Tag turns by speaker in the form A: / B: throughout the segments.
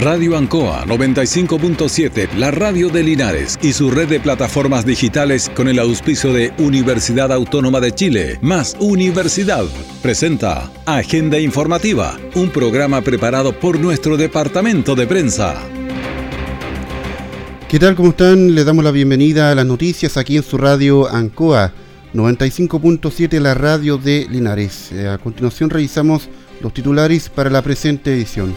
A: Radio Ancoa 95.7, la radio de Linares y su red de plataformas digitales con el auspicio de Universidad Autónoma de Chile, más Universidad, presenta Agenda Informativa, un programa preparado por nuestro departamento de prensa.
B: ¿Qué tal? ¿Cómo están? Les damos la bienvenida a las noticias aquí en su radio Ancoa 95.7, la radio de Linares. Eh, a continuación revisamos los titulares para la presente edición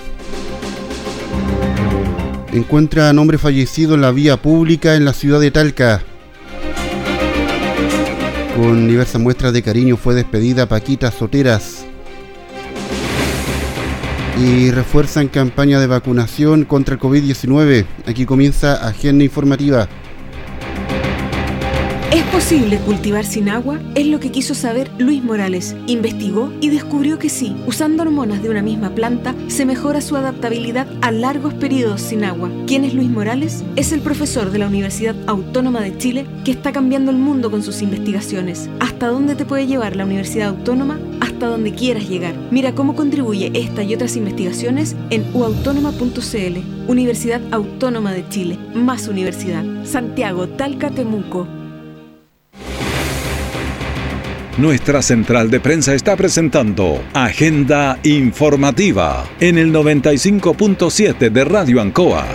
B: encuentra a hombre fallecido en la vía pública en la ciudad de Talca. Con diversas muestras de cariño fue despedida Paquita Soteras. Y refuerzan campaña de vacunación contra el COVID-19. Aquí comienza Agenda Informativa.
C: ¿Es posible cultivar sin agua? Es lo que quiso saber Luis Morales. Investigó y descubrió que sí, usando hormonas de una misma planta, se mejora su adaptabilidad a largos periodos sin agua. ¿Quién es Luis Morales? Es el profesor de la Universidad Autónoma de Chile que está cambiando el mundo con sus investigaciones. ¿Hasta dónde te puede llevar la Universidad Autónoma? Hasta donde quieras llegar. Mira cómo contribuye esta y otras investigaciones en uautónoma.cl. Universidad Autónoma de Chile. Más universidad. Santiago, Talca, Temuco.
A: Nuestra central de prensa está presentando Agenda Informativa en el 95.7 de Radio Ancoa.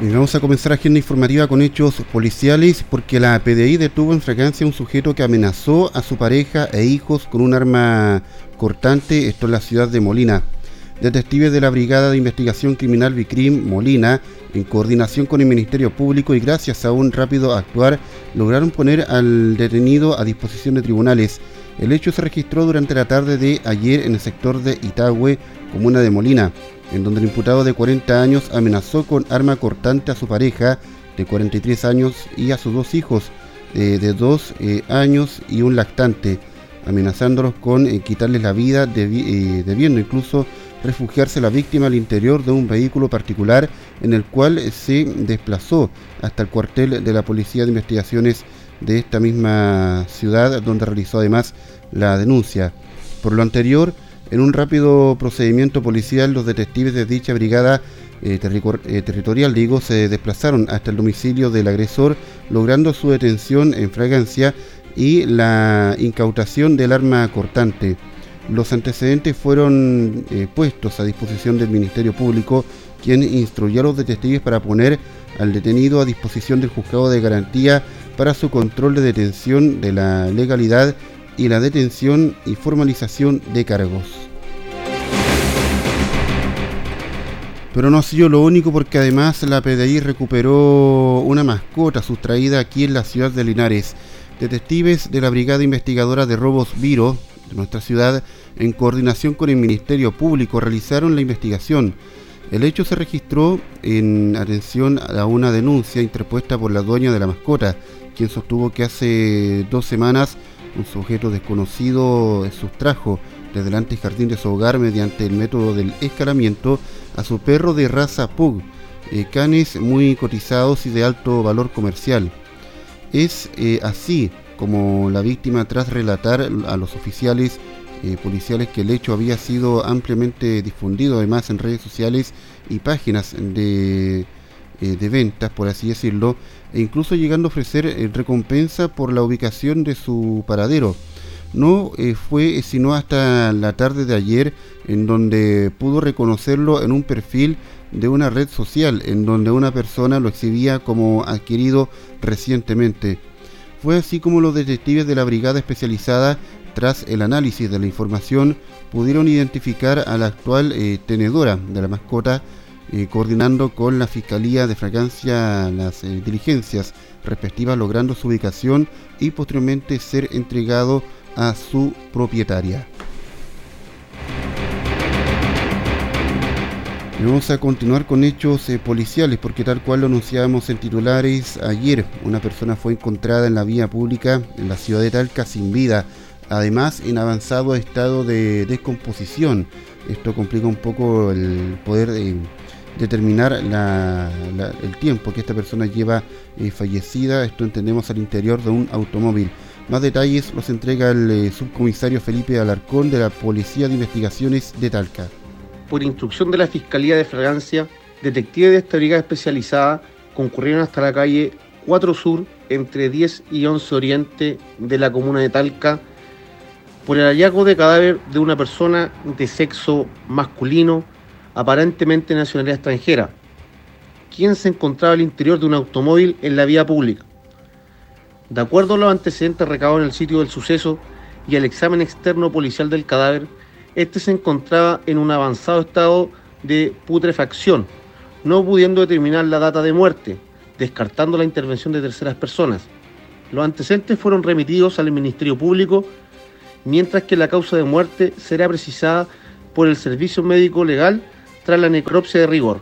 B: Y vamos a comenzar agenda informativa con hechos policiales porque la PDI detuvo en fragancia a un sujeto que amenazó a su pareja e hijos con un arma cortante, esto en la ciudad de Molina. Detectives de la Brigada de Investigación Criminal Vicrim Molina, en coordinación con el Ministerio Público y gracias a un rápido actuar, lograron poner al detenido a disposición de tribunales. El hecho se registró durante la tarde de ayer en el sector de Itagüe, comuna de Molina, en donde el imputado de 40 años amenazó con arma cortante a su pareja de 43 años y a sus dos hijos eh, de 2 eh, años y un lactante, amenazándolos con eh, quitarles la vida, debiendo incluso refugiarse la víctima al interior de un vehículo particular en el cual se desplazó hasta el cuartel de la Policía de Investigaciones de esta misma ciudad, donde realizó además la denuncia. Por lo anterior, en un rápido procedimiento policial, los detectives de dicha brigada eh, eh, territorial, digo, se desplazaron hasta el domicilio del agresor, logrando su detención en fragancia y la incautación del arma cortante. Los antecedentes fueron eh, puestos a disposición del Ministerio Público, quien instruyó a los detectives para poner al detenido a disposición del juzgado de garantía para su control de detención de la legalidad y la detención y formalización de cargos. Pero no ha sido lo único porque además la PDI recuperó una mascota sustraída aquí en la ciudad de Linares. Detectives de la Brigada Investigadora de Robos Viro de nuestra ciudad, en coordinación con el Ministerio Público, realizaron la investigación. El hecho se registró en atención a una denuncia interpuesta por la dueña de la mascota, quien sostuvo que hace dos semanas un sujeto desconocido sustrajo desde delante del jardín de su hogar mediante el método del escalamiento a su perro de raza Pug, eh, canes muy cotizados y de alto valor comercial. Es eh, así como la víctima tras relatar a los oficiales eh, policiales que el hecho había sido ampliamente difundido además en redes sociales y páginas de, eh, ventas, por así decirlo, e incluso llegando a ofrecer eh, recompensa por la ubicación de su paradero. No fue sino hasta la tarde de ayer en donde pudo reconocerlo en un perfil de una red social en donde una persona lo exhibía como adquirido recientemente. Fue así como los detectives de la brigada especializada, tras el análisis de la información, pudieron identificar a la actual eh, tenedora de la mascota, eh, coordinando con la Fiscalía de Fragancia las eh, diligencias respectivas, logrando su ubicación y posteriormente ser entregado a su propietaria. Vamos a continuar con hechos eh, policiales porque tal cual lo anunciábamos en titulares ayer, una persona fue encontrada en la vía pública en la ciudad de Talca sin vida, además en avanzado estado de descomposición. Esto complica un poco el poder eh, determinar el tiempo que esta persona lleva eh, fallecida, esto entendemos al interior de un automóvil. Más detalles los entrega el subcomisario Felipe Alarcón de la Policía de Investigaciones de Talca.
D: Por instrucción de la Fiscalía de Fragancia, detectives de esta brigada especializada concurrieron hasta la calle 4 Sur, entre 10 y 11 Oriente de la comuna de Talca, por el hallazgo de cadáver de una persona de sexo masculino, aparentemente nacionalidad extranjera, quien se encontraba al interior de un automóvil en la vía pública. De acuerdo a los antecedentes recabados en el sitio del suceso y al examen externo policial del cadáver, este se encontraba en un avanzado estado de putrefacción, no pudiendo determinar la data de muerte, descartando la intervención de terceras personas. Los antecedentes fueron remitidos al Ministerio Público mientras que la causa de muerte será precisada por el servicio médico legal tras la necropsia de rigor.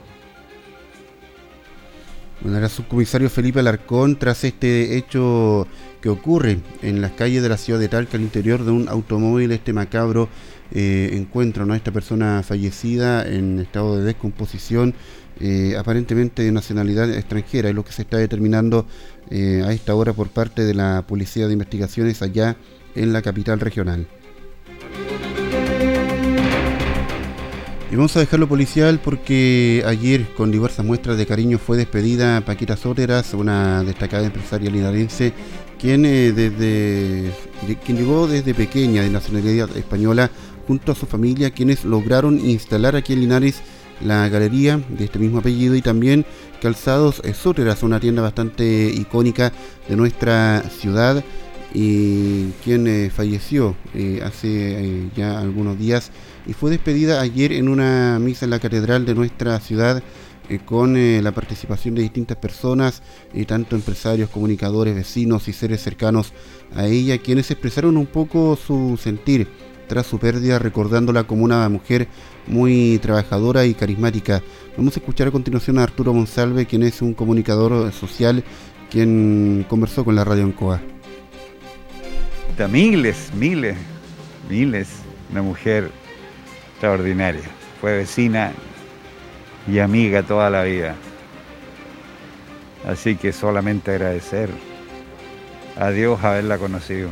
B: Bueno, era subcomisario Felipe Alarcón tras este hecho que ocurre en las calles de la ciudad de Talca, al interior de un automóvil, este macabro eh, encuentro, ¿no? Esta persona fallecida en estado de descomposición, eh, aparentemente de nacionalidad extranjera, es lo que se está determinando eh, a esta hora por parte de la Policía de Investigaciones allá en la capital regional. Y vamos a dejarlo policial porque ayer con diversas muestras de cariño fue despedida Paquita Sóteras, una destacada empresaria linarense, quien, eh, desde, quien llegó desde pequeña de nacionalidad española junto a su familia, quienes lograron instalar aquí en Linares la galería de este mismo apellido y también Calzados Sóteras, una tienda bastante icónica de nuestra ciudad y quien eh, falleció eh, hace eh, ya algunos días y fue despedida ayer en una misa en la catedral de nuestra ciudad con la participación de distintas personas, tanto empresarios, comunicadores, vecinos y seres cercanos a ella, quienes expresaron un poco su sentir tras su pérdida, recordándola como una mujer muy trabajadora y carismática. Vamos a escuchar a continuación a Arturo Monsalve, quien es un comunicador social, quien conversó con la radio Ancoa
E: miles, miles, miles, una mujer extraordinaria. Fue vecina y amiga toda la vida. Así que solamente agradecer a Dios haberla conocido.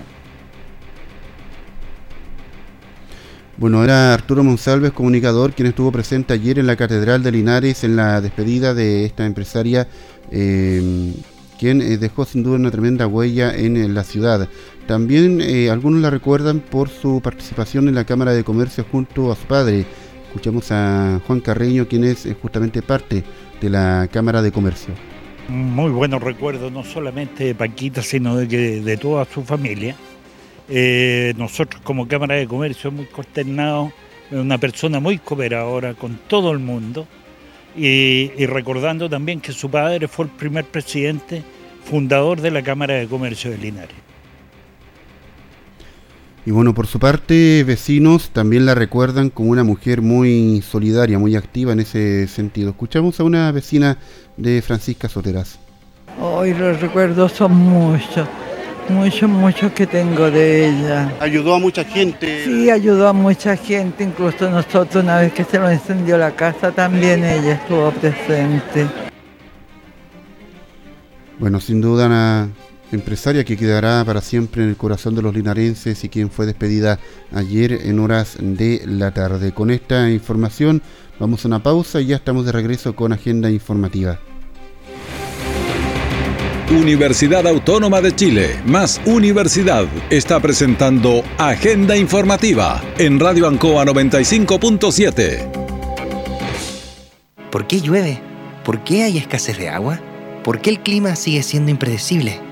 B: Bueno, era Arturo Monsalves, comunicador, quien estuvo presente ayer en la Catedral de Linares en la despedida de esta empresaria, eh, quien eh, dejó sin duda una tremenda huella en la ciudad. También eh, algunos la recuerdan por su participación en la Cámara de Comercio junto a su padre. Escuchamos a Juan Carreño, quien es eh, justamente parte de la Cámara de Comercio.
F: Muy buenos recuerdos, no solamente de Paquita, sino de, de toda su familia. Eh, nosotros como Cámara de Comercio muy consternados, una persona muy cooperadora con todo el mundo y, y recordando también que su padre fue el primer presidente fundador de la Cámara de Comercio de Linares.
B: Y bueno, por su parte, vecinos también la recuerdan como una mujer muy solidaria, muy activa en ese sentido. Escuchamos a una vecina de Francisca Soteras.
G: Hoy los recuerdos son muchos, muchos, muchos que tengo de ella.
B: ¿Ayudó a mucha gente?
G: Sí, ayudó a mucha gente, incluso nosotros una vez que se nos encendió la casa también ella estuvo presente.
B: Bueno, sin duda una empresaria que quedará para siempre en el corazón de los linarenses y quien fue despedida ayer en horas de la tarde. Con esta información vamos a una pausa y ya estamos de regreso con agenda informativa.
A: Universidad Autónoma de Chile, más Universidad, está presentando Agenda Informativa en Radio Ancoa 95.7.
H: ¿Por qué llueve? ¿Por qué hay escasez de agua? ¿Por qué el clima sigue siendo impredecible?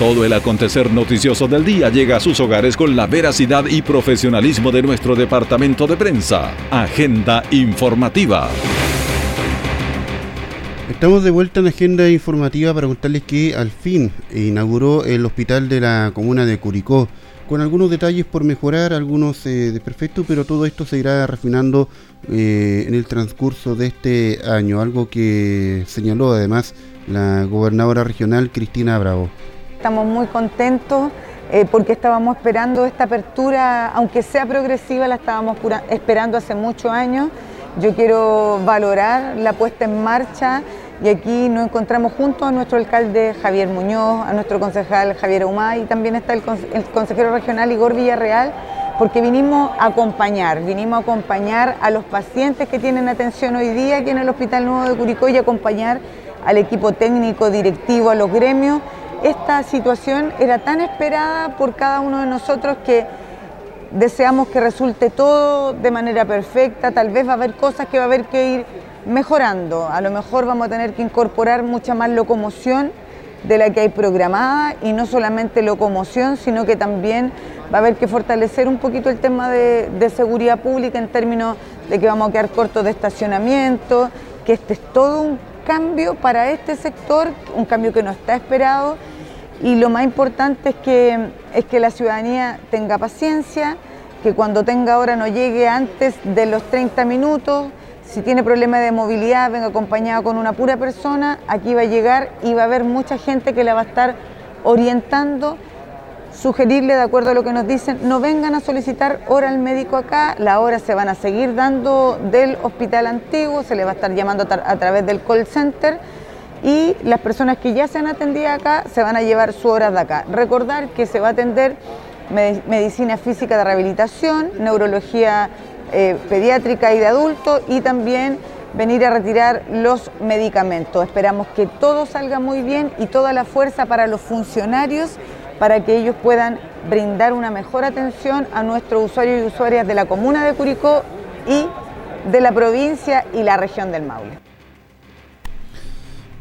A: Todo el acontecer noticioso del día llega a sus hogares con la veracidad y profesionalismo de nuestro departamento de prensa. Agenda informativa.
B: Estamos de vuelta en Agenda Informativa para contarles que al fin inauguró el hospital de la comuna de Curicó con algunos detalles por mejorar, algunos eh, desperfectos, pero todo esto se irá refinando eh, en el transcurso de este año, algo que señaló además la gobernadora regional Cristina Bravo.
I: Estamos muy contentos eh, porque estábamos esperando esta apertura, aunque sea progresiva, la estábamos esperando hace muchos años. Yo quiero valorar la puesta en marcha y aquí nos encontramos junto a nuestro alcalde Javier Muñoz, a nuestro concejal Javier Humay y también está el, consejero regional Igor Villarreal, porque vinimos a acompañar, vinimos a acompañar a los pacientes que tienen atención hoy día aquí en el Hospital Nuevo de Curicó y acompañar al equipo técnico, directivo, a los gremios. Esta situación era tan esperada por cada uno de nosotros que deseamos que resulte todo de manera perfecta, tal vez va a haber cosas que va a haber que ir mejorando. A lo mejor vamos a tener que incorporar mucha más locomoción de la que hay programada y no solamente locomoción, sino que también va a haber que fortalecer un poquito el tema de, seguridad pública en términos de que vamos a quedar cortos de estacionamiento, que este es todo un cambio para este sector, un cambio que no está esperado. Y lo más importante es que, es que la ciudadanía tenga paciencia, que cuando tenga hora no llegue antes de los 30 minutos, si tiene problemas de movilidad, venga acompañado con una pura persona, aquí va a llegar y va a haber mucha gente que la va a estar orientando, sugerirle, de acuerdo a lo que nos dicen, no vengan a solicitar hora al médico acá, las horas se van a seguir dando del hospital antiguo, se le va a estar llamando a través del call center y las personas que ya se han atendido acá se van a llevar su hora de acá. Recordar que se va a atender medicina física de rehabilitación, neurología eh, pediátrica y de adultos y también venir a retirar los medicamentos. Esperamos que todo salga muy bien y toda la fuerza para los funcionarios para que ellos puedan brindar una mejor atención a nuestros usuarios y usuarias de la comuna de Curicó y de la provincia y la región del Maule.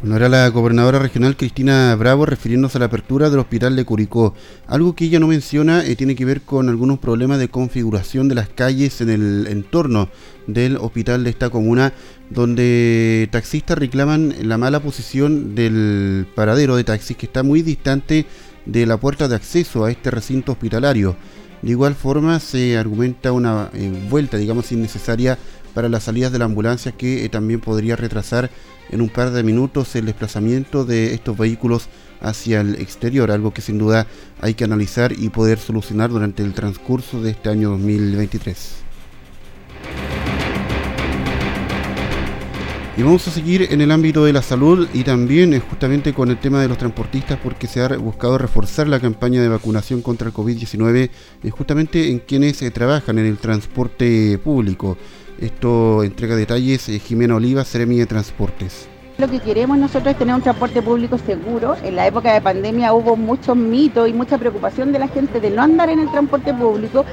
B: Bueno, era la gobernadora regional Cristina Bravo refiriéndose a la apertura del hospital de Curicó. Algo que ella no menciona eh, tiene que ver con algunos problemas de configuración de las calles en el entorno del hospital de esta comuna, donde taxistas reclaman la mala posición del paradero de taxis que está muy distante de la puerta de acceso a este recinto hospitalario. De igual forma se argumenta una eh, vuelta, digamos, innecesaria para las salidas de la ambulancia que eh, también podría retrasar en un par de minutos el desplazamiento de estos vehículos hacia el exterior, algo que sin duda hay que analizar y poder solucionar durante el transcurso de este año 2023. Y vamos a seguir en el ámbito de la salud y también eh, justamente con el tema de los transportistas porque se ha buscado reforzar la campaña de vacunación contra el COVID-19 eh, justamente en quienes eh, trabajan en el transporte público. Esto entrega detalles Jimena Oliva, Seremi de Transportes.
J: Lo que queremos nosotros es tener un transporte público seguro. En la época de pandemia hubo muchos mitos y mucha preocupación de la gente de no andar en el transporte público.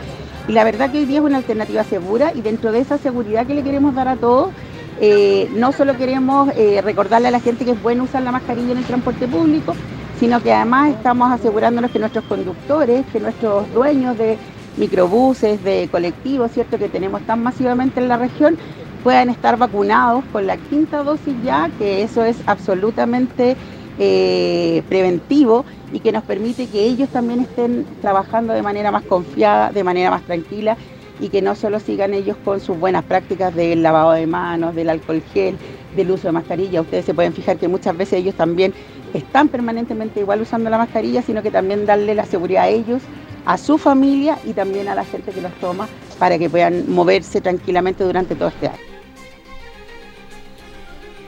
J: Y la verdad que hoy día es una alternativa segura y dentro de esa seguridad que le queremos dar a todos, eh, no solo queremos eh, recordarle a la gente que es bueno usar la mascarilla en el transporte público, sino que además estamos asegurándonos que nuestros conductores, que nuestros dueños de microbuses, de colectivos, ¿cierto? Que tenemos tan masivamente en la región, puedan estar vacunados con la quinta dosis ya, que eso es absolutamente eh, preventivo y que nos permite que ellos también estén trabajando de manera más confiada, de manera más tranquila y que no solo sigan ellos con sus buenas prácticas del lavado de manos, del alcohol gel, del uso de mascarilla. Ustedes se pueden fijar que muchas veces ellos también están permanentemente igual usando la mascarilla, sino que también darle la seguridad a ellos a su familia y también a la gente que los toma para que puedan moverse tranquilamente durante todo este año.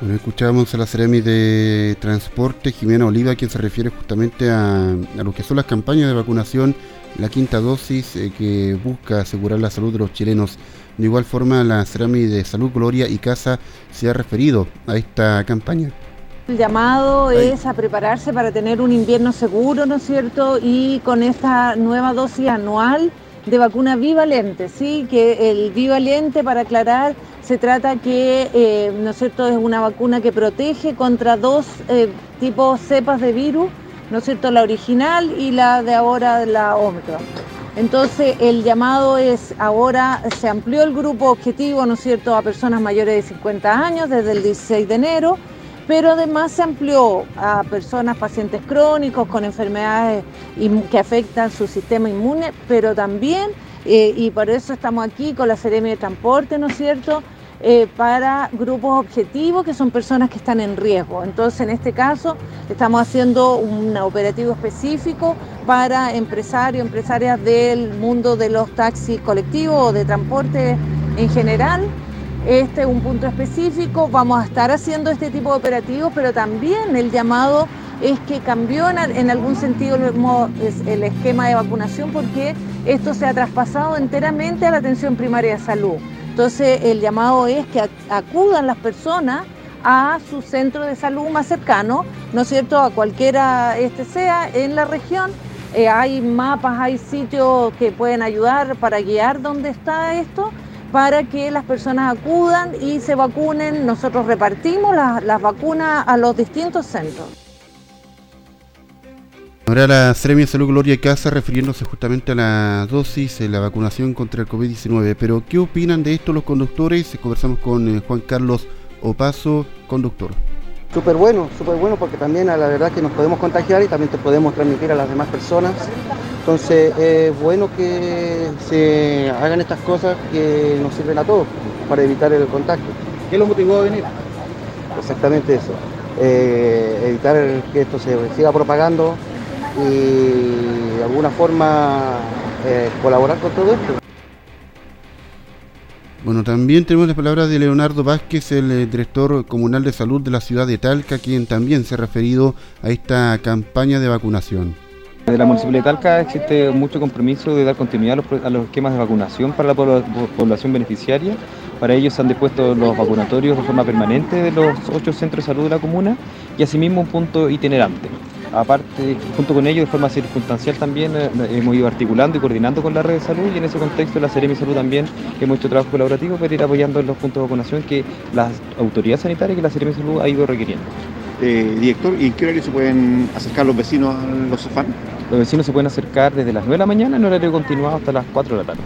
B: Bueno, escuchábamos a la Ceremi de Transporte, Jimena Oliva, quien se refiere justamente a, lo que son las campañas de vacunación, la quinta dosis eh, que busca asegurar la salud de los chilenos. De igual forma, la Ceremi de Salud, Gloria y Casa se ha referido a esta campaña.
K: El llamado es a prepararse para tener un invierno seguro, ¿no es cierto? Y con esta nueva dosis anual de vacuna bivalente, ¿sí? Que el bivalente, para aclarar, se trata que, eh, ¿no es cierto?, es una vacuna que protege contra dos eh, tipos cepas de virus, ¿no es cierto?, la original y la de ahora, la Omicron. Entonces, el llamado es, ahora se amplió el grupo objetivo, ¿no es cierto?, a personas mayores de 50 años desde el 16 de enero pero además se amplió a personas, pacientes crónicos con enfermedades que afectan su sistema inmune, pero también, eh, y por eso estamos aquí con la Seremia de Transporte, ¿no es cierto?, eh, para grupos objetivos que son personas que están en riesgo. Entonces, en este caso, estamos haciendo un operativo específico para empresarios, empresarias del mundo de los taxis colectivos o de transporte en general. Este es un punto específico, vamos a estar haciendo este tipo de operativos, pero también el llamado es que cambió en algún sentido el esquema de vacunación porque esto se ha traspasado enteramente a la atención primaria de salud. Entonces el llamado es que acudan las personas a su centro de salud más cercano, ¿no es cierto?, a cualquiera este sea en la región. Eh, hay mapas, hay sitios que pueden ayudar para guiar dónde está esto, para que las personas acudan y se vacunen. Nosotros repartimos las vacunas a los distintos centros.
B: Ahora la Seremia de Salud Gloria Casa refiriéndose justamente a la dosis de la vacunación contra el COVID-19. Pero, ¿qué opinan de esto los conductores? Conversamos con eh, Juan Carlos Opaso, conductor.
L: Súper bueno, súper bueno porque también a la verdad que nos podemos contagiar y también te podemos transmitir a las demás personas. Entonces es bueno que se hagan estas cosas que nos sirven a todos para evitar el contagio.
D: ¿Qué lo motivó a venir?
L: Exactamente eso. Eh, evitar que esto se siga propagando, y de alguna forma eh, colaborar con todo esto.
B: Bueno, también tenemos las palabras de Leonardo Vázquez, el eh, director comunal de salud de la ciudad de Talca, quien también se ha referido a esta campaña de vacunación.
M: Desde la Municipalidad de Talca existe mucho compromiso de dar continuidad a los, esquemas de vacunación para la población beneficiaria. Para ello se han dispuesto los vacunatorios de forma permanente de los ocho centros de salud de la comuna y asimismo un punto itinerante. Aparte, junto con ello, de forma circunstancial también eh, hemos ido articulando y coordinando con la red de salud y en ese contexto la Seremi Salud también hemos hecho trabajo colaborativo para ir apoyando en los puntos de vacunación que las autoridades sanitarias y la Seremi Salud ha ido requiriendo.
N: Eh, director, ¿y en qué horario se pueden acercar los vecinos a los sofán?
M: Los vecinos se pueden acercar desde las 9 de la mañana en horario continuado hasta las 4 de la tarde.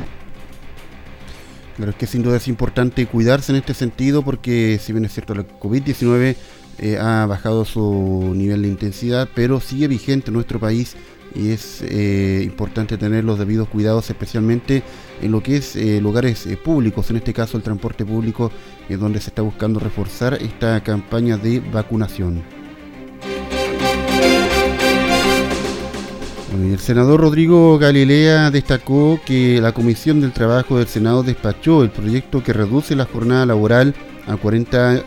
B: Claro, es que sin duda es importante cuidarse en este sentido porque si bien es cierto la COVID-19 eh, ha bajado su nivel de intensidad, pero sigue vigente en nuestro país y es eh, importante tener los debidos cuidados, especialmente en lo que es eh, lugares públicos, en este caso el transporte público, es donde se está buscando reforzar esta campaña de vacunación. el senador Rodrigo Galilea destacó que la Comisión del Trabajo del Senado despachó el proyecto que reduce la jornada laboral a 40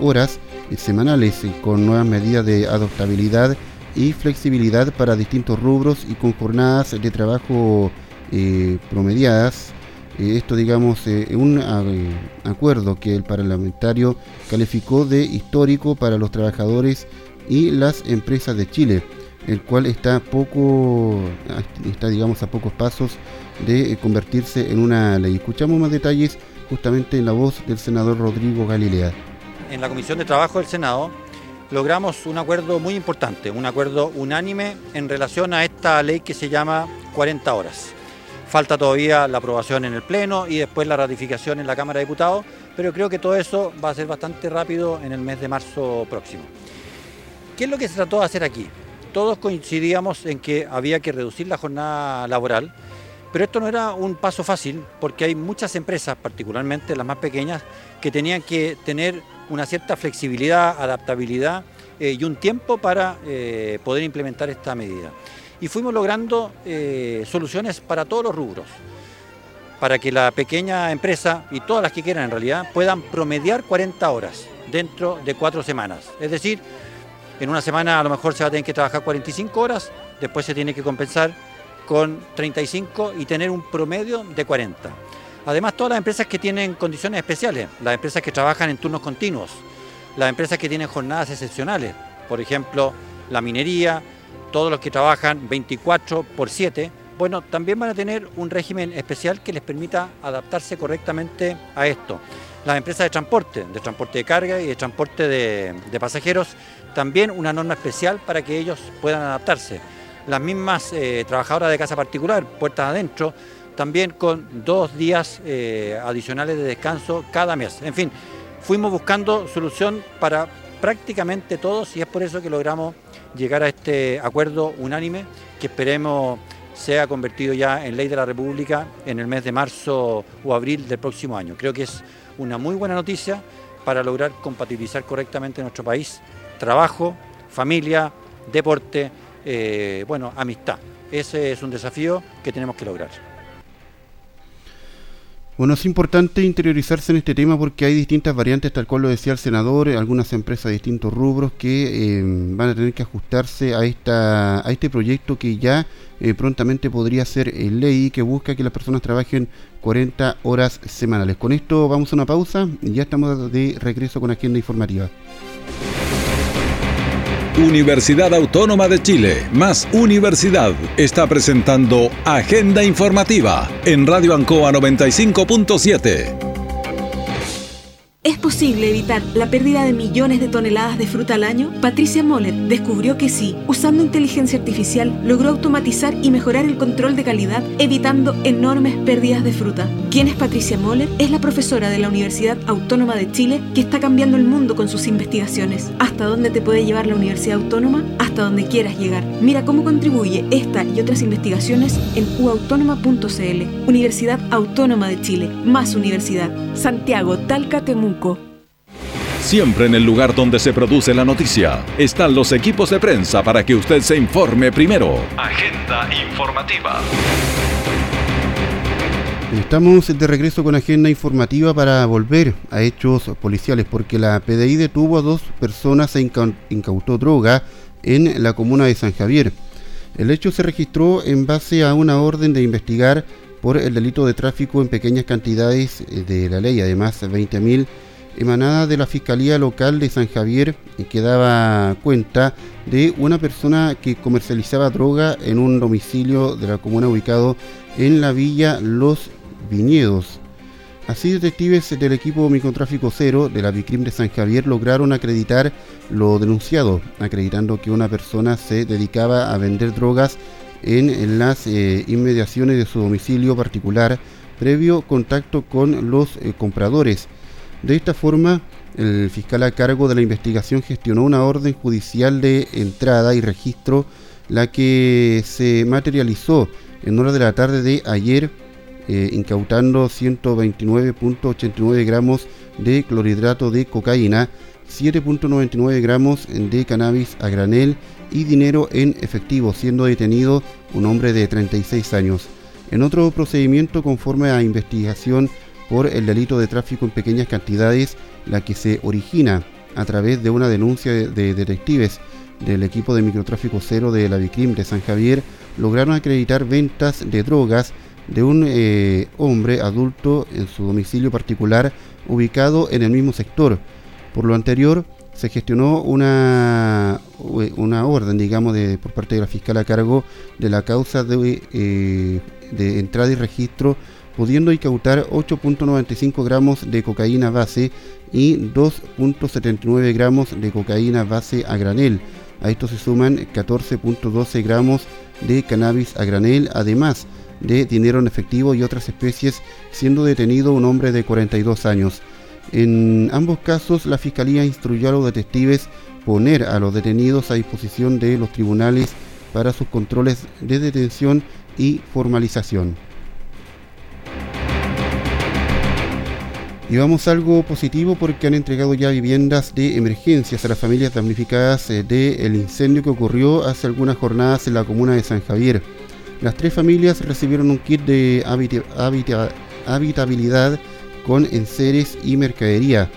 B: horas semanales con nuevas medidas de adoptabilidad y flexibilidad para distintos rubros y con jornadas de trabajo eh, promediadas. Eh, esto, digamos, eh, un acuerdo que el parlamentario calificó de histórico para los trabajadores y las empresas de Chile, el cual está poco, está, digamos, a pocos pasos de convertirse en una ley. Escuchamos más detalles justamente en la voz del senador Rodrigo Galilea
O: en la Comisión de Trabajo del Senado logramos un acuerdo muy importante, un acuerdo unánime en relación a esta ley que se llama 40 horas. Falta todavía la aprobación en el Pleno y después la ratificación en la Cámara de Diputados, pero creo que todo eso va a ser bastante rápido en el mes de marzo próximo. ¿Qué es lo que se trató de hacer aquí? Todos coincidíamos en que había que reducir la jornada laboral, pero esto no era un paso fácil porque hay muchas empresas, particularmente las más pequeñas, que tenían que tener una cierta flexibilidad, adaptabilidad eh, y un tiempo para eh, poder implementar esta medida. Y fuimos logrando eh, soluciones para todos los rubros, para que la pequeña empresa y todas las que quieran en realidad puedan promediar 40 horas dentro de cuatro semanas. Es decir, en una semana a lo mejor se va a tener que trabajar 45 horas, después se tiene que compensar con 35 y tener un promedio de 40. Además, todas las empresas que tienen condiciones especiales, las empresas que trabajan en turnos continuos, las empresas que tienen jornadas excepcionales, por ejemplo, la minería, todos los que trabajan 24 por 7, bueno, también van a tener un régimen especial que les permita adaptarse correctamente a esto. Las empresas de transporte, de transporte de carga y de transporte de, pasajeros, también una norma especial para que ellos puedan adaptarse. Las mismas eh, trabajadoras de casa particular, puertas adentro, también con dos días eh, adicionales de descanso cada mes. En fin, fuimos buscando solución para prácticamente todos y es por eso que logramos llegar a este acuerdo unánime que esperemos sea convertido ya en ley de la República en el mes de marzo o abril del próximo año. Creo que es una muy buena noticia para lograr compatibilizar correctamente nuestro país trabajo, familia, deporte, eh, bueno, amistad. Ese es un desafío que tenemos que lograr.
B: Bueno, es importante interiorizarse en este tema porque hay distintas variantes, tal cual lo decía el senador, algunas empresas de distintos rubros que eh, van a tener que ajustarse a, esta, a este proyecto que ya eh, prontamente podría ser ley que busca que las personas trabajen 40 horas semanales. Con esto vamos a una pausa y ya estamos de regreso con Agenda Informativa.
A: Universidad Autónoma de Chile, más Universidad, está presentando Agenda Informativa en Radio Ancoa 95.7.
C: ¿Es posible evitar la pérdida de millones de toneladas de fruta al año? Patricia Moller descubrió que sí, usando inteligencia artificial, logró automatizar y mejorar el control de calidad, evitando enormes pérdidas de fruta. ¿Quién es Patricia Moller? Es la profesora de la Universidad Autónoma de Chile que está cambiando el mundo con sus investigaciones. ¿Hasta dónde te puede llevar la Universidad Autónoma? Hasta donde quieras llegar. Mira cómo contribuye esta y otras investigaciones en uautónoma.cl. Universidad Autónoma de Chile, más universidad. Santiago, Talca,
A: Siempre en el lugar donde se produce la noticia están los equipos de prensa para que usted se informe primero. Agenda informativa.
B: Estamos de regreso con agenda informativa para volver a hechos policiales porque la PDI detuvo a dos personas e incautó droga en la comuna de San Javier. El hecho se registró en base a una orden de investigar por el delito de tráfico en pequeñas cantidades de la ley, además 20.000 emanada de la Fiscalía Local de San Javier que daba cuenta de una persona que comercializaba droga en un domicilio de la comuna ubicado en la villa Los Viñedos. Así, detectives del equipo Microtráfico Cero de la Vicrim de San Javier lograron acreditar lo denunciado, acreditando que una persona se dedicaba a vender drogas en, las eh, inmediaciones de su domicilio particular previo contacto con los eh, compradores. De esta forma, el fiscal a cargo de la investigación gestionó una orden judicial de entrada y registro, la que se materializó en hora de la tarde de ayer, eh, incautando 129.89 gramos de clorhidrato de cocaína, 7.99 gramos de cannabis a granel y dinero en efectivo, siendo detenido un hombre de 36 años. En otro procedimiento conforme a investigación por el delito de tráfico en pequeñas cantidades, la que se origina a través de una denuncia de, detectives del equipo de microtráfico cero de la Vicrim de San Javier, lograron acreditar ventas de drogas de un eh, hombre adulto en su domicilio particular ubicado en el mismo sector. Por lo anterior, se gestionó una, una orden, digamos, de, por parte de la fiscal a cargo de la causa de, eh, de entrada y registro pudiendo incautar 8.95 gramos de cocaína base y 2.79 gramos de cocaína base a granel. A esto se suman 14.12 gramos de cannabis a granel, además de dinero en efectivo y otras especies, siendo detenido un hombre de 42 años. En ambos casos, la Fiscalía instruyó a los detectives poner a los detenidos a disposición de los tribunales para sus controles de detención y formalización. Y vamos algo positivo porque han entregado ya viviendas de emergencias a las familias damnificadas eh, del incendio que ocurrió hace algunas jornadas en la comuna de San Javier. Las tres familias recibieron un kit de habitabilidad con enseres y mercadería.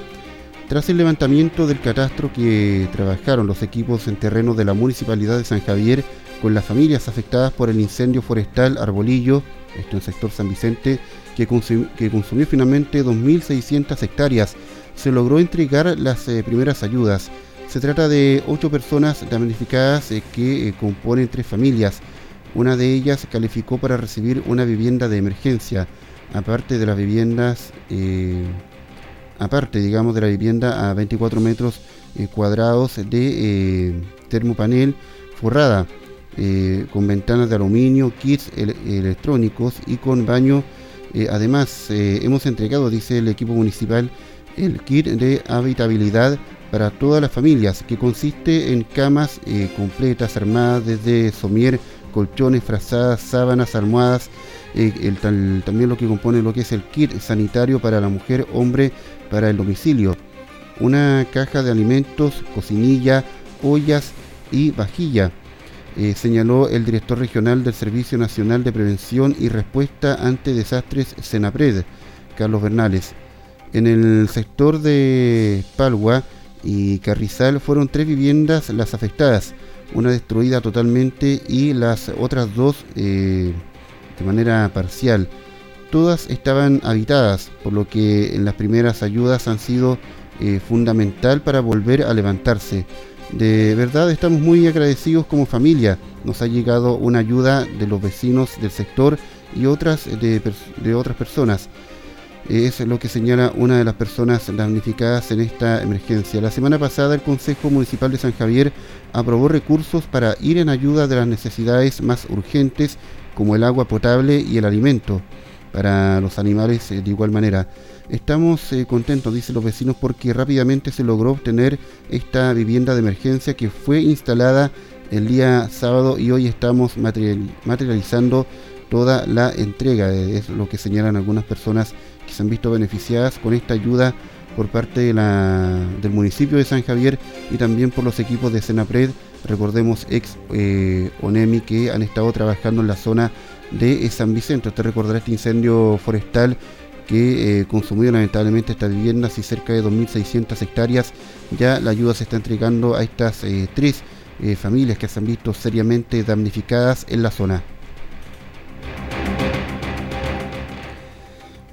B: Tras el levantamiento del catastro que trabajaron los equipos en terreno de la Municipalidad de San Javier con las familias afectadas por el incendio forestal Arbolillo, esto en el sector San Vicente, que, consumió finalmente 2.600 hectáreas. Se logró entregar las eh, primeras ayudas. Se trata de ocho personas damnificadas eh, que eh, componen tres familias. Una de ellas calificó para recibir una vivienda de emergencia, aparte de las viviendas, aparte, digamos, de la vivienda a 24 metros cuadrados de termopanel forrada, con ventanas de aluminio, kits electrónicos y con baño. Eh, además, eh, hemos entregado, dice el equipo municipal, el kit de habitabilidad para todas las familias, que consiste en camas eh, completas armadas desde somier, colchones, frazadas, sábanas, almohadas, eh, también lo que compone lo que es el kit sanitario para la mujer, hombre, para el domicilio, una caja de alimentos, cocinilla, ollas y vajilla. Eh, señaló el director regional del Servicio Nacional de Prevención y Respuesta ante Desastres, Senapred, Carlos Bernales. En el sector de Palua y Carrizal fueron tres viviendas las afectadas, una destruida totalmente y las otras dos eh, de manera parcial. Todas estaban habitadas, por lo que en las primeras ayudas han sido eh, fundamental para volver a levantarse. De verdad estamos muy agradecidos como familia. Nos ha llegado una ayuda de los vecinos del sector y otras de, otras personas. Es lo que señala una de las personas damnificadas en esta emergencia. La semana pasada el Consejo Municipal de San Javier aprobó recursos para ir en ayuda de las necesidades más urgentes como el agua potable y el alimento para los animales eh, de igual manera. Estamos eh, contentos, dicen los vecinos, porque rápidamente se logró obtener esta vivienda de emergencia que fue instalada el día sábado y hoy estamos materializando toda la entrega. Es lo que señalan algunas personas que se han visto beneficiadas con esta ayuda por parte del municipio de San Javier y también por los equipos de Senapred, recordemos ex eh, ONEMI que han estado trabajando en la zona de San Vicente. Usted recordará este incendio forestal que eh, consumió lamentablemente estas viviendas y cerca de 2.600 hectáreas. Ya la ayuda se está entregando a estas eh, tres eh, familias que se han visto seriamente damnificadas en la zona.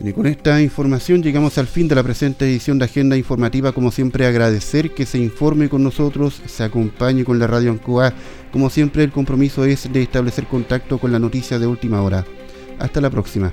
B: Y con esta información llegamos al fin de la presente edición de Agenda Informativa. Como siempre, agradecer que se informe con nosotros, se acompañe con la radio Ancoa. Como siempre, el compromiso es de establecer contacto con la noticia de última hora. Hasta la próxima.